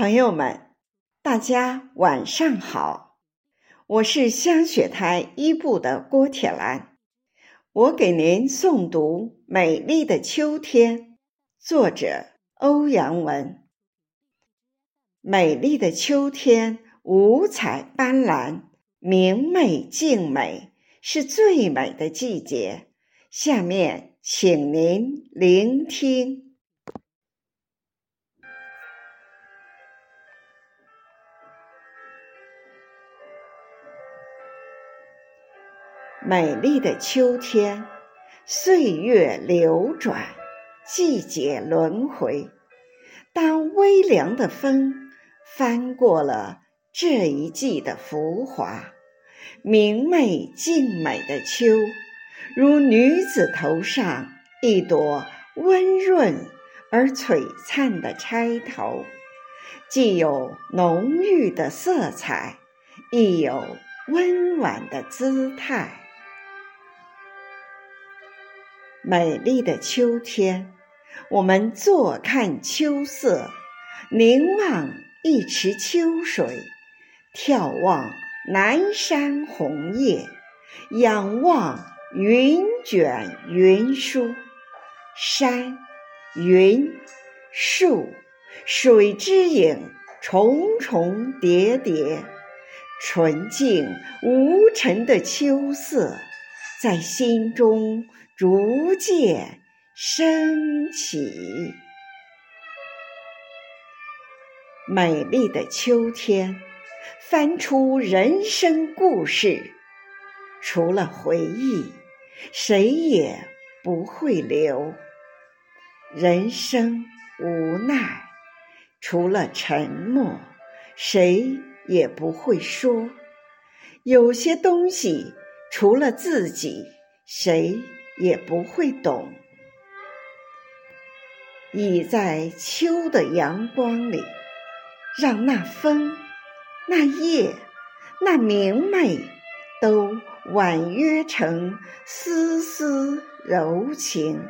朋友们，大家晚上好，我是香雪台一部的郭铁兰，我给您诵读《美丽的秋天》，作者欧阳文。美丽的秋天，五彩斑斓，明媚静美，是最美的季节。下面，请您聆听。美丽的秋天，岁月流转，季节轮回。当微凉的风翻过了这一季的浮华，明媚静美的秋，如女子头上一朵温润而璀璨的钗头，既有浓郁的色彩，亦有温婉的姿态。美丽的秋天，我们坐看秋色，凝望一池秋水，眺望南山红叶，仰望云卷云舒。山、云、树、水之影，重重叠叠，纯净无尘的秋色，在心中。逐渐升起，美丽的秋天，翻出人生故事。除了回忆，谁也不会留。人生无奈，除了沉默，谁也不会说。有些东西，除了自己，谁？也不会懂，倚在秋的阳光里，让那风、那叶、那明媚，都婉约成丝丝柔情，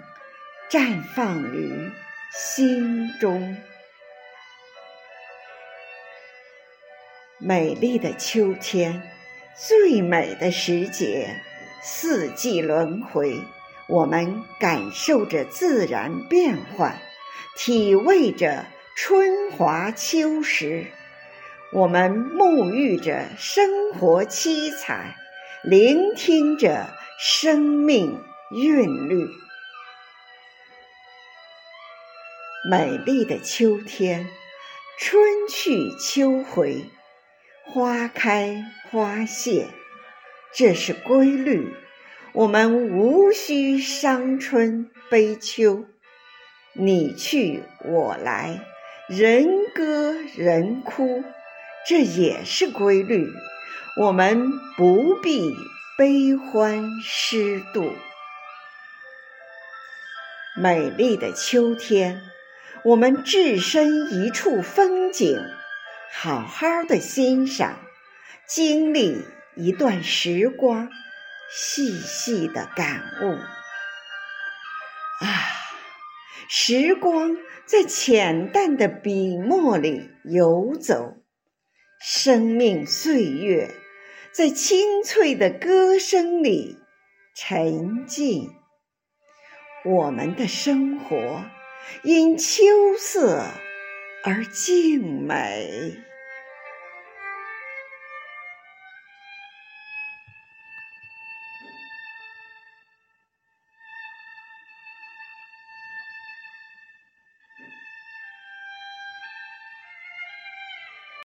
绽放于心中。美丽的秋天，最美的时节，四季轮回。我们感受着自然变幻，体味着春华秋实；我们沐浴着生活七彩，聆听着生命韵律。美丽的秋天，春去秋回，花开花谢，这是规律。我们无需伤春悲秋，你去我来，人歌人哭，这也是规律。我们不必悲欢失度。美丽的秋天，我们置身一处风景，好好的欣赏，经历一段时光。细细的感悟啊，时光在浅淡的笔墨里游走，生命岁月在清脆的歌声里沉浸。我们的生活因秋色而静美。